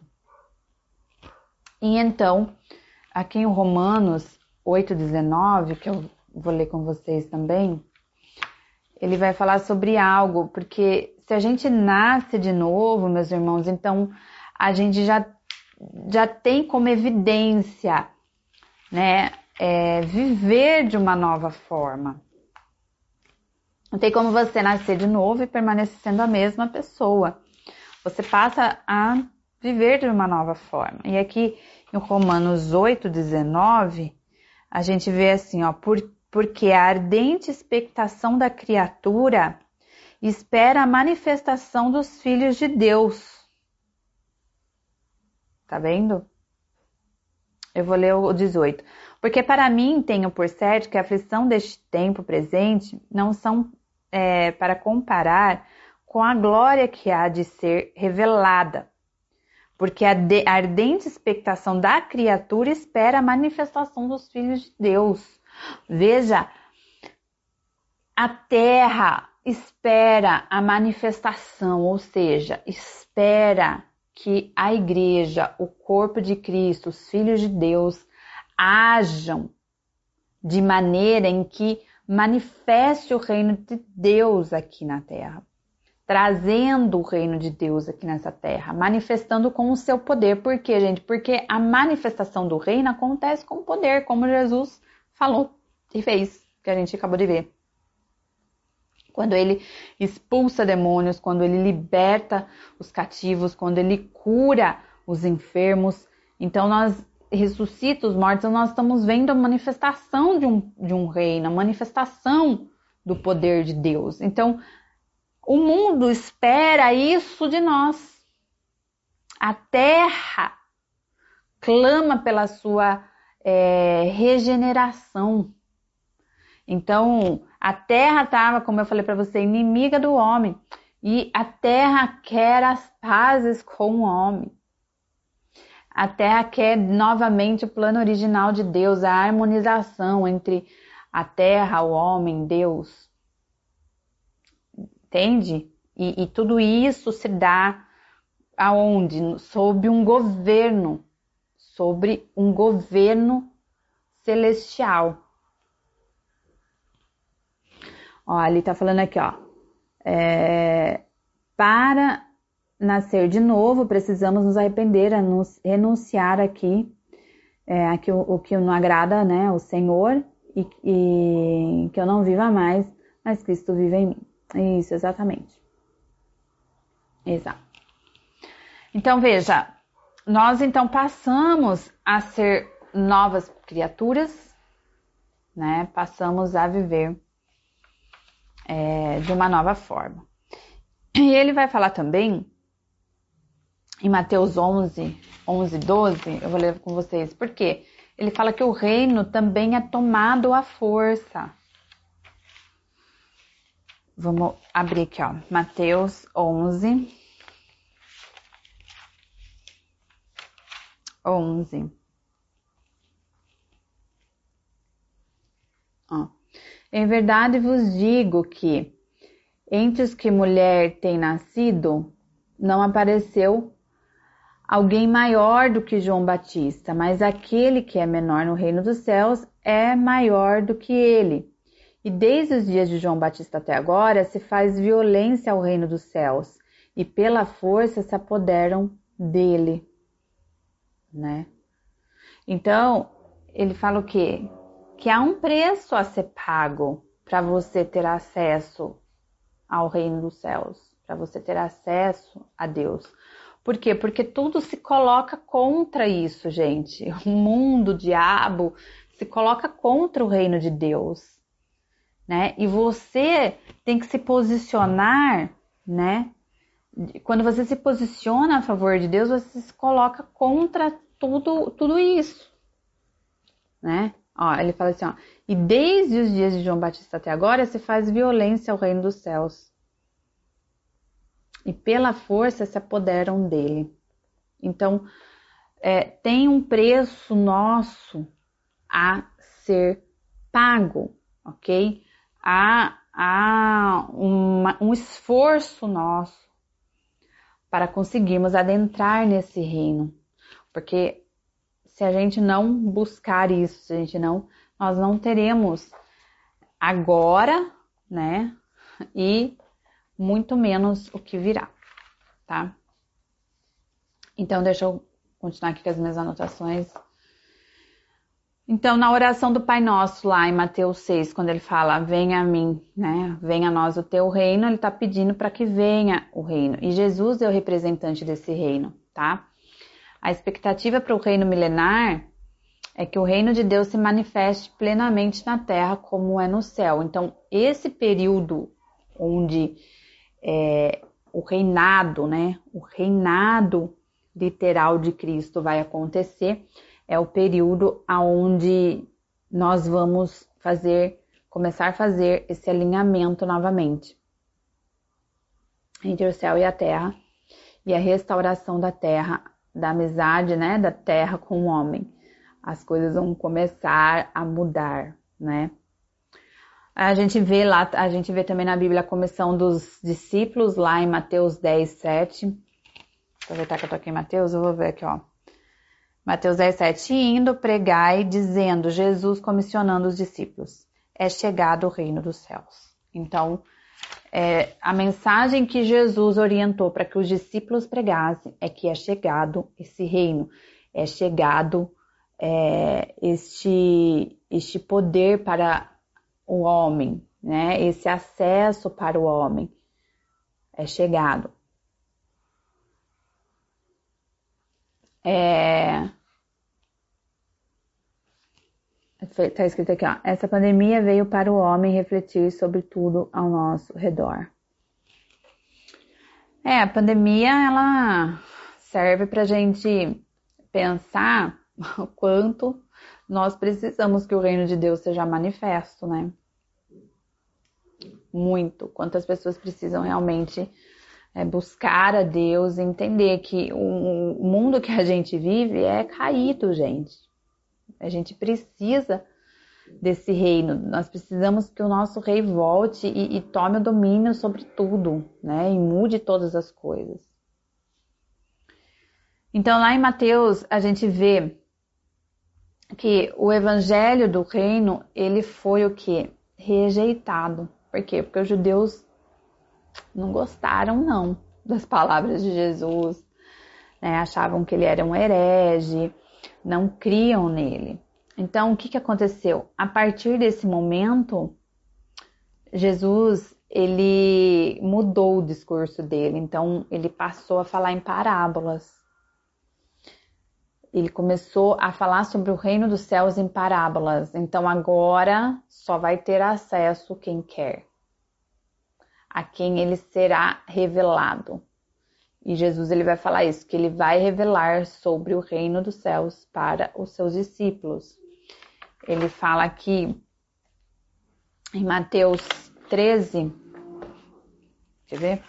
E então, aqui em Romanos 8,19, que eu vou ler com vocês também, ele vai falar sobre algo, porque se a gente nasce de novo, meus irmãos, então a gente já, já tem como evidência, né, é, viver de uma nova forma. Não tem como você nascer de novo e permanecer sendo a mesma pessoa. Você passa a viver de uma nova forma. E aqui em Romanos 8, 19, a gente vê assim, ó, por, porque a ardente expectação da criatura espera a manifestação dos filhos de Deus. Tá vendo? Eu vou ler o 18. Porque para mim tenho por certo que a aflição deste tempo presente não são é, para comparar com a glória que há de ser revelada. Porque a, de, a ardente expectação da criatura espera a manifestação dos filhos de Deus. Veja, a terra espera a manifestação, ou seja, espera que a igreja, o corpo de Cristo, os filhos de Deus, ajam de maneira em que manifeste o reino de Deus aqui na terra, trazendo o reino de Deus aqui nessa terra, manifestando com o seu poder. Por quê, gente? Porque a manifestação do reino acontece com poder, como Jesus falou e fez, que a gente acabou de ver. Quando ele expulsa demônios, quando ele liberta os cativos, quando ele cura os enfermos. Então nós ressuscita os mortos, nós estamos vendo a manifestação de um, de um reino, a manifestação do poder de Deus. Então, o mundo espera isso de nós. A terra clama pela sua é, regeneração. Então, a terra estava, como eu falei para você, inimiga do homem. E a terra quer as pazes com o homem. A Terra quer novamente o plano original de Deus, a harmonização entre a Terra, o homem, Deus. Entende? E, e tudo isso se dá aonde? Sob um governo, sobre um governo celestial. Ó, ele tá falando aqui, ó. É, para nascer de novo, precisamos nos arrepender, a nos renunciar aqui, é, aqui o, o, que não agrada, né, o Senhor, e, e que eu não viva mais, mas Cristo vive em mim. Isso, exatamente. Exato. Então, veja, nós então passamos a ser novas criaturas, né? Passamos a viver é, de uma nova forma. E ele vai falar também em Mateus 11, 11, 12, eu vou ler com vocês, por quê? Ele fala que o reino também é tomado à força. Vamos abrir aqui, ó. Mateus 11. 11. Ó. Em verdade vos digo que entre os que mulher tem nascido, não apareceu alguém maior do que João Batista, mas aquele que é menor no reino dos céus é maior do que ele. E desde os dias de João Batista até agora se faz violência ao reino dos céus, e pela força se apoderam dele, né? Então, ele fala o quê? Que há um preço a ser pago para você ter acesso ao reino dos céus, para você ter acesso a Deus. Por quê? Porque tudo se coloca contra isso, gente. O mundo, o diabo, se coloca contra o reino de Deus né? E você tem que se posicionar, né? Quando você se posiciona a favor de Deus, você se coloca contra tudo, tudo isso, né? Ó, ele fala assim, ó, e desde os dias de João Batista até agora se faz violência ao reino dos céus. E pela força se apoderam dele. Então, é, tem um preço nosso a ser pago, ok? há, há uma, um esforço nosso para conseguirmos adentrar nesse reino. Porque se a gente não buscar isso, se a gente não, nós não teremos agora, né? E muito menos o que virá, tá? Então, deixa eu continuar aqui com as minhas anotações. Então, na oração do Pai Nosso, lá em Mateus 6, quando ele fala, venha a mim, né? Venha a nós o teu reino, ele está pedindo para que venha o reino. E Jesus é o representante desse reino, tá? A expectativa para o reino milenar é que o reino de Deus se manifeste plenamente na terra como é no céu. Então, esse período onde é, o reinado, né? O reinado literal de Cristo vai acontecer é o período aonde nós vamos fazer, começar a fazer esse alinhamento novamente entre o céu e a terra e a restauração da terra, da amizade, né, da terra com o homem. As coisas vão começar a mudar, né? A gente vê lá, a gente vê também na Bíblia a comissão dos discípulos lá em Mateus 10, 7. Aproveitar que eu tô aqui em Mateus, eu vou ver aqui, ó. Mateus 17, indo, pregai, dizendo, Jesus comissionando os discípulos, é chegado o reino dos céus. Então, é, a mensagem que Jesus orientou para que os discípulos pregassem é que é chegado esse reino, é chegado é, este, este poder para o homem, né? esse acesso para o homem é chegado. É, Está escrito aqui, ó. Essa pandemia veio para o homem refletir sobre tudo ao nosso redor. É, a pandemia ela serve para gente pensar o quanto nós precisamos que o reino de Deus seja manifesto, né? Muito. Quantas pessoas precisam realmente é, buscar a Deus, entender que o mundo que a gente vive é caído, gente. A gente precisa desse reino. Nós precisamos que o nosso rei volte e, e, tome o domínio sobre tudo, né? E mude todas as coisas. Então, lá em Mateus, a gente vê que o evangelho do reino, ele foi o que? Rejeitado. Por quê? Porque os judeus não gostaram, não, das palavras de Jesus, né? achavam que ele era um herege, não criam nele. Então, o que, que aconteceu? A partir desse momento, Jesus ele mudou o discurso dele, então ele passou a falar em parábolas. Ele começou a falar sobre o reino dos céus em parábolas. Então agora só vai ter acesso quem quer, a quem ele será revelado. E Jesus ele vai falar isso, que ele vai revelar sobre o reino dos céus para os seus discípulos. Ele fala aqui em Mateus 13, Quer ver?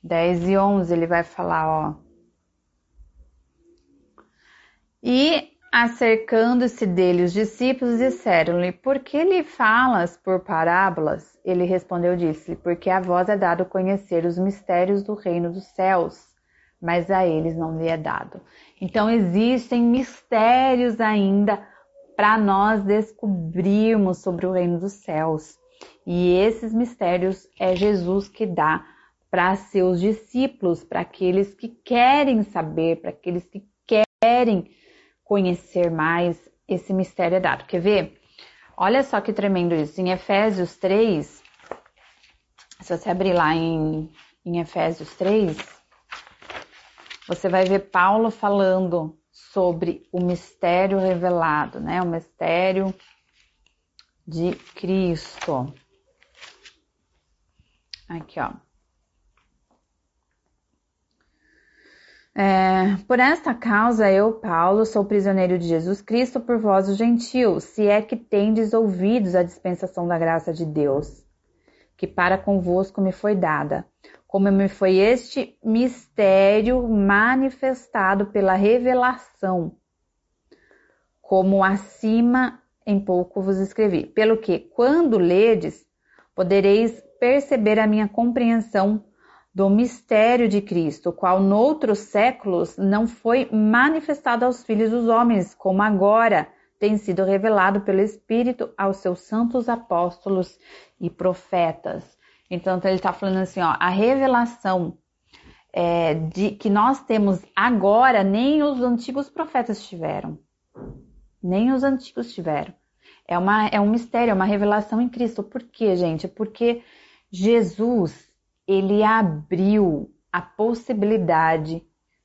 10 e 11 ele vai falar, ó. E acercando-se dele os discípulos disseram-lhe: Por que lhe falas por parábolas? Ele respondeu: Disse-lhe: Porque a vós é dado conhecer os mistérios do reino dos céus, mas a eles não lhe é dado. Então existem mistérios ainda para nós descobrirmos sobre o reino dos céus. E esses mistérios é Jesus que dá para seus discípulos, para aqueles que querem saber, para aqueles que querem conhecer mais, esse mistério é dado. Quer ver? Olha só que tremendo isso. Em Efésios 3, se você abrir lá em, em Efésios 3, você vai ver Paulo falando sobre o mistério revelado, né? O mistério de Cristo. Aqui, ó. É, por esta causa, eu, Paulo, sou prisioneiro de Jesus Cristo por vós, os gentios, se é que tendes ouvidos a dispensação da graça de Deus, que para convosco me foi dada, como me foi este mistério manifestado pela revelação, como acima em pouco vos escrevi. Pelo que, quando ledes, podereis perceber a minha compreensão do mistério de Cristo, o qual noutros séculos não foi manifestado aos filhos dos homens, como agora tem sido revelado pelo Espírito aos seus santos apóstolos e profetas. Então, ele está falando assim, ó, a revelação é, de que nós temos agora, nem os antigos profetas tiveram. Nem os antigos tiveram. É, uma, é um mistério, é uma revelação em Cristo. Por quê, gente? Porque Jesus ele abriu a possibilidade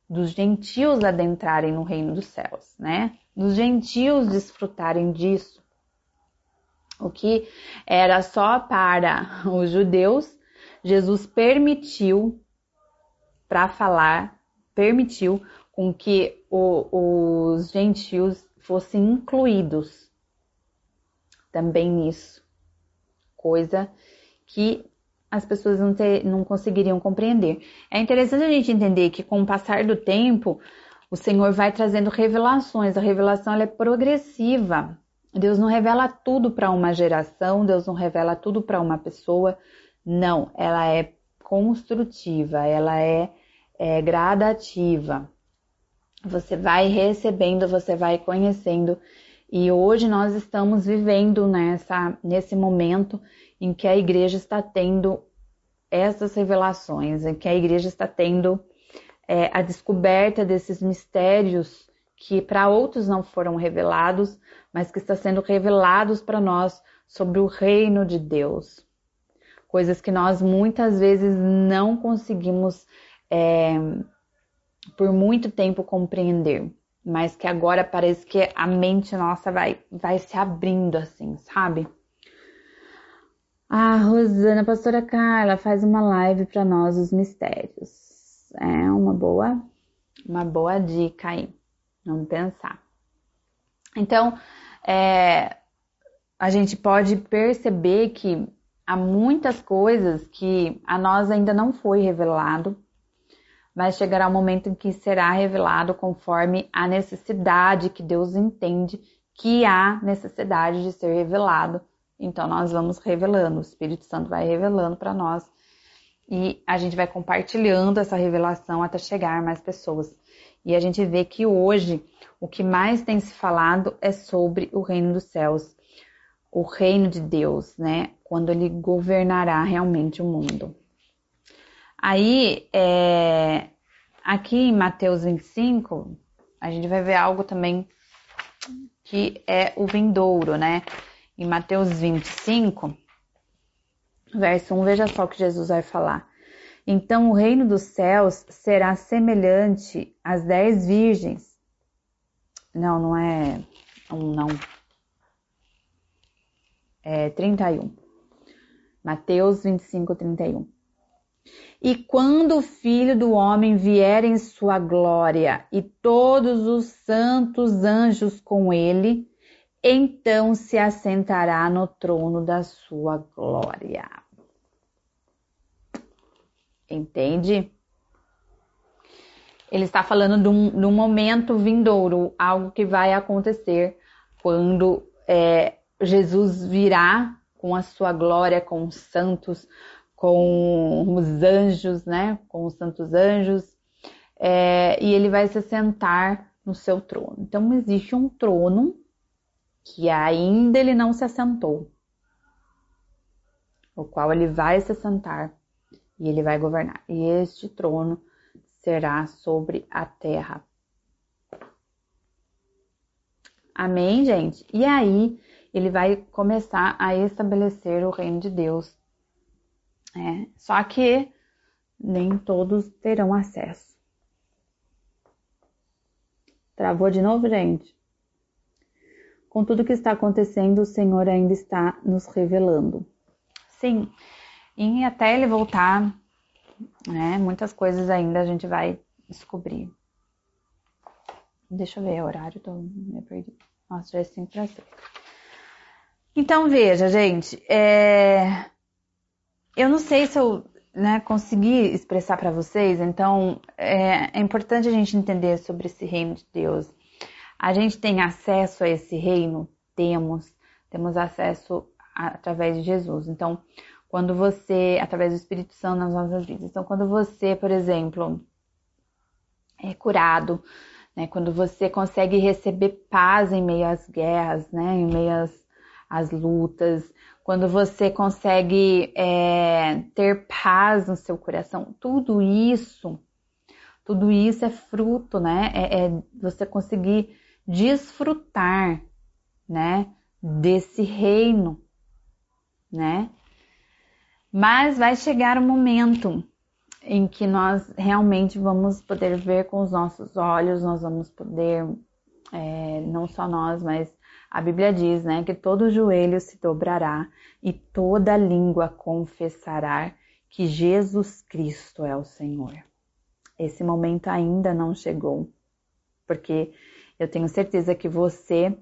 dos gentios adentrarem no reino dos céus, né? Dos gentios desfrutarem disso. O que era só para os judeus, Jesus permitiu para falar, permitiu com que o, os gentios fossem incluídos também nisso, coisa que as pessoas não, ter, não conseguiriam compreender. É interessante a gente entender que com o passar do tempo, o Senhor vai trazendo revelações. A revelação é progressiva. Deus não revela tudo para uma geração, Deus não revela tudo para uma pessoa. Não, ela é construtiva, ela é, é gradativa. Você vai recebendo, você vai conhecendo. E hoje nós estamos vivendo nessa, nesse momento em que a igreja está tendo essas revelações, em que a igreja está tendo é, a descoberta desses mistérios que para outros não foram revelados, mas que está sendo revelados para nós sobre o reino de Deus. Coisas que nós muitas vezes não conseguimos é, por muito tempo compreender, mas que agora parece que a mente nossa vai, vai se abrindo assim, sabe? Ah, Rosana, pastora Carla, faz uma live para nós os mistérios. É uma boa, uma boa dica aí. Vamos pensar. Então, é, a gente pode perceber que há muitas coisas que a nós ainda não foi revelado, mas chegará o um momento em que será revelado conforme a necessidade que Deus entende que há necessidade de ser revelado então nós vamos revelando, o Espírito Santo vai revelando para nós e a gente vai compartilhando essa revelação até chegar mais pessoas. E a gente vê que hoje o que mais tem se falado é sobre o reino dos céus, o reino de Deus, né? Quando ele governará realmente o mundo. Aí, é, aqui em Mateus 25, a gente vai ver algo também que é o vindouro, né? Em Mateus 25, verso 1, veja só o que Jesus vai falar. Então o reino dos céus será semelhante às dez virgens. Não, não é um, não. É 31. Mateus 25, 31. E quando o filho do homem vier em sua glória e todos os santos anjos com ele, então se assentará no trono da sua glória. Entende? Ele está falando de um, de um momento vindouro, algo que vai acontecer quando é, Jesus virá com a sua glória, com os santos, com os anjos, né? Com os santos anjos, é, e ele vai se sentar no seu trono. Então existe um trono que ainda ele não se assentou, o qual ele vai se sentar e ele vai governar. E este trono será sobre a terra. Amém, gente? E aí ele vai começar a estabelecer o reino de Deus. É, só que nem todos terão acesso. Travou de novo, gente? Com tudo que está acontecendo, o Senhor ainda está nos revelando. Sim, e até ele voltar, né? Muitas coisas ainda a gente vai descobrir. Deixa eu ver o horário, tô me perdi. Nossa, já é 5 para 6. Então, veja, gente, é... eu não sei se eu né, consegui expressar para vocês, então é, é importante a gente entender sobre esse reino de Deus. A gente tem acesso a esse reino? Temos. Temos acesso através de Jesus. Então, quando você, através do Espírito Santo nas nossas vidas. Então, quando você, por exemplo, é curado, né? Quando você consegue receber paz em meio às guerras, né? Em meio às, às lutas, quando você consegue é, ter paz no seu coração, tudo isso, tudo isso é fruto, né? É, é você conseguir desfrutar, né? Desse reino, né? Mas vai chegar o um momento em que nós realmente vamos poder ver com os nossos olhos, nós vamos poder, é, não só nós, mas a Bíblia diz, né, que todo joelho se dobrará e toda língua confessará que Jesus Cristo é o Senhor. Esse momento ainda não chegou, porque eu tenho certeza que você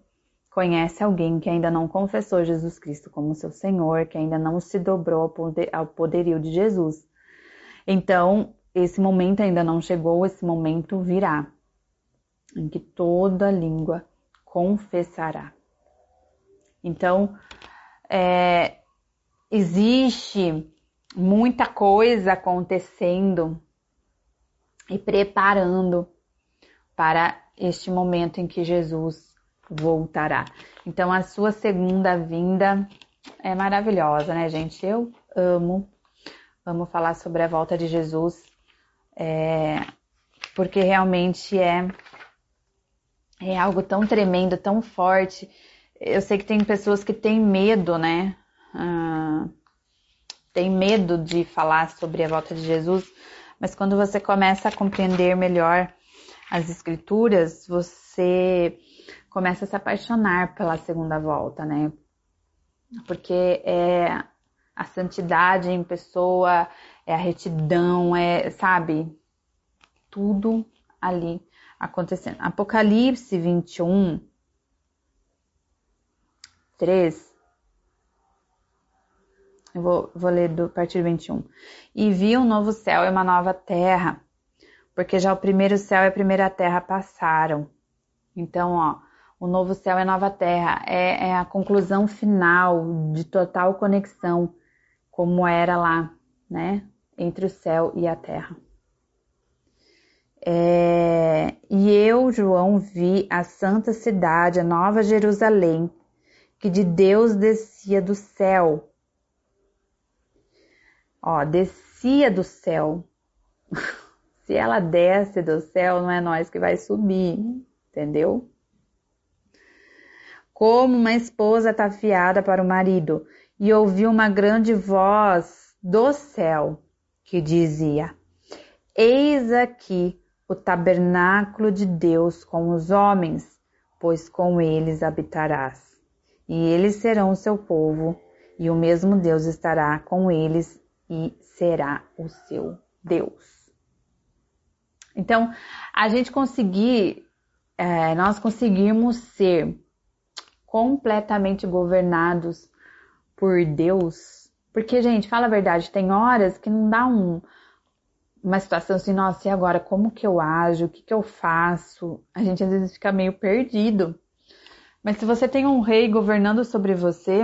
conhece alguém que ainda não confessou Jesus Cristo como seu Senhor, que ainda não se dobrou ao, poder, ao poderio de Jesus. Então, esse momento ainda não chegou, esse momento virá, em que toda língua confessará. Então, é, existe muita coisa acontecendo e preparando para este momento em que Jesus voltará. Então, a sua segunda vinda é maravilhosa, né, gente? Eu amo, amo falar sobre a volta de Jesus, é, porque realmente é, é algo tão tremendo, tão forte. Eu sei que tem pessoas que têm medo, né? Ah, tem medo de falar sobre a volta de Jesus, mas quando você começa a compreender melhor as escrituras, você começa a se apaixonar pela segunda volta, né? Porque é a santidade em pessoa, é a retidão, é, sabe? Tudo ali acontecendo. Apocalipse 21, 3. Eu vou, vou ler do partir 21. E vi um novo céu e uma nova terra, porque já o primeiro céu e a primeira terra passaram. Então, ó, o novo céu e nova terra é, é a conclusão final de total conexão, como era lá, né? Entre o céu e a terra. É, e eu, João, vi a santa cidade, a nova Jerusalém, que de Deus descia do céu. Ó, descia do céu. Se ela desce do céu, não é nós que vai subir, entendeu? como uma esposa ataviada para o marido, e ouviu uma grande voz do céu que dizia: Eis aqui o tabernáculo de Deus com os homens, pois com eles habitarás. E eles serão o seu povo, e o mesmo Deus estará com eles e será o seu Deus. Então, a gente conseguir, é, nós conseguirmos ser completamente governados por Deus. Porque, gente, fala a verdade, tem horas que não dá um, uma situação assim, nossa, e agora? Como que eu ajo? O que que eu faço? A gente às vezes fica meio perdido. Mas se você tem um rei governando sobre você,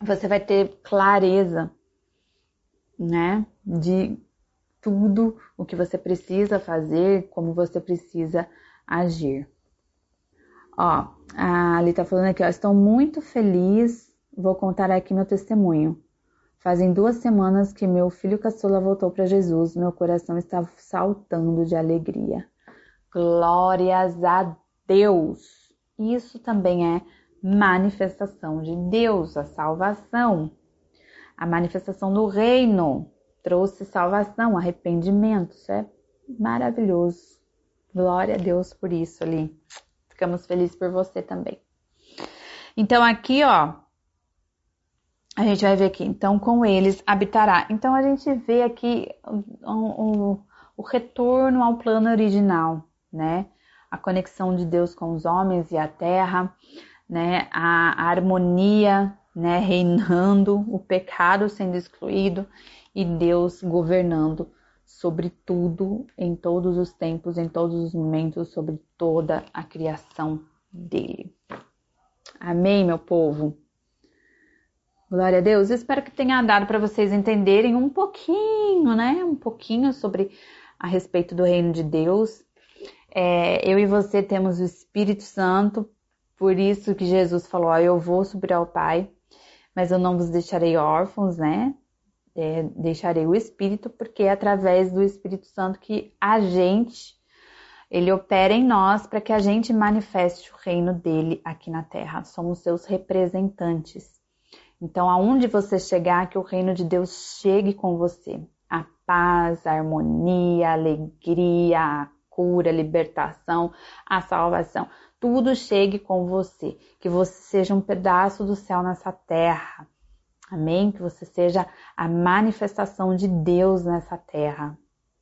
você vai ter clareza, né? De tudo o que você precisa fazer, como você precisa agir. Ó, a Ali tá falando aqui, ó, estou muito feliz, vou contar aqui meu testemunho. Fazem duas semanas que meu filho caçula voltou para Jesus, meu coração está saltando de alegria. Glórias a Deus! Isso também é manifestação de Deus, a salvação. A manifestação do reino trouxe salvação, arrependimento. Isso é maravilhoso. Glória a Deus por isso ali. Ficamos felizes por você também. Então aqui, ó, a gente vai ver aqui. Então com eles habitará. Então a gente vê aqui o, o, o retorno ao plano original, né? A conexão de Deus com os homens e a terra, né? A, a harmonia, né? Reinando, o pecado sendo excluído e Deus governando sobre tudo, em todos os tempos, em todos os momentos, sobre toda a criação dele. Amém, meu povo? Glória a Deus. Eu espero que tenha dado para vocês entenderem um pouquinho, né? Um pouquinho sobre a respeito do reino de Deus. É, eu e você temos o Espírito Santo, por isso que Jesus falou: ó, Eu vou subir ao Pai, mas eu não vos deixarei órfãos, né? É, deixarei o Espírito, porque é através do Espírito Santo que a gente, ele opera em nós para que a gente manifeste o reino dele aqui na terra. Somos seus representantes. Então, aonde você chegar, que o reino de Deus chegue com você. A paz, a harmonia, a alegria, a cura, a libertação, a salvação. Tudo chegue com você. Que você seja um pedaço do céu nessa terra Amém? Que você seja a manifestação de Deus nessa terra.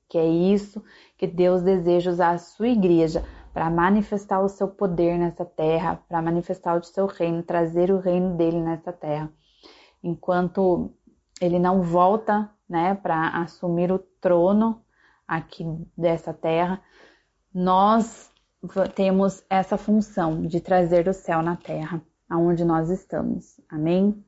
Que é isso que Deus deseja usar a sua igreja para manifestar o seu poder nessa terra, para manifestar o seu reino, trazer o reino dele nessa terra. Enquanto ele não volta, né, para assumir o trono aqui dessa terra, nós temos essa função de trazer o céu na terra, aonde nós estamos. Amém?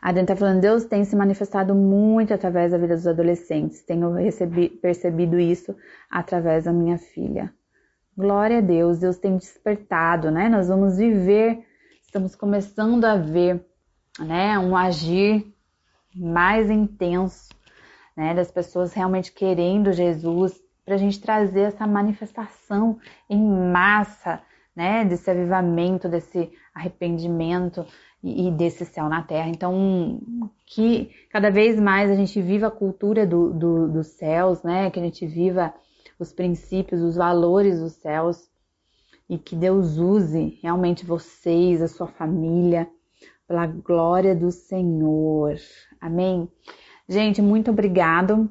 A Dani está falando, Deus tem se manifestado muito através da vida dos adolescentes. Tenho recebi, percebido isso através da minha filha. Glória a Deus, Deus tem despertado, né? Nós vamos viver, estamos começando a ver, né, um agir mais intenso, né, das pessoas realmente querendo Jesus, para a gente trazer essa manifestação em massa, né, desse avivamento, desse arrependimento, e, desse céu na terra. Então, que cada vez mais a gente viva a cultura do, do, dos céus, né? Que a gente viva os princípios, os valores dos céus e que Deus use realmente vocês, a sua família, pela glória do Senhor. Amém? Gente, muito obrigado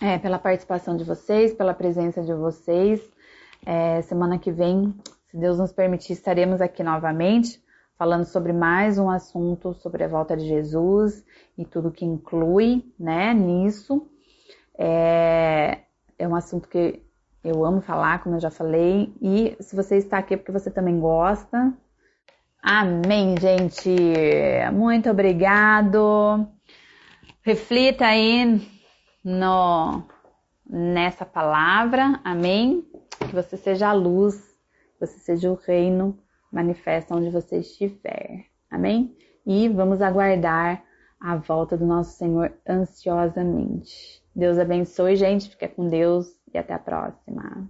é, pela participação de vocês, pela presença de vocês. É, semana que vem, Deus nos permitir, estaremos aqui novamente falando sobre mais um assunto sobre a volta de Jesus e tudo que inclui, né, nisso. É, é um assunto que eu amo falar, como eu já falei, e se você está aqui é porque você também gosta. Amém, gente. Muito obrigado. Reflita aí no nessa palavra. Amém. Que você seja a luz, você seja o reino manifesta onde você estiver. Amém? E vamos aguardar a volta do nosso Senhor ansiosamente. Deus abençoe, gente. Fica com Deus e até a próxima.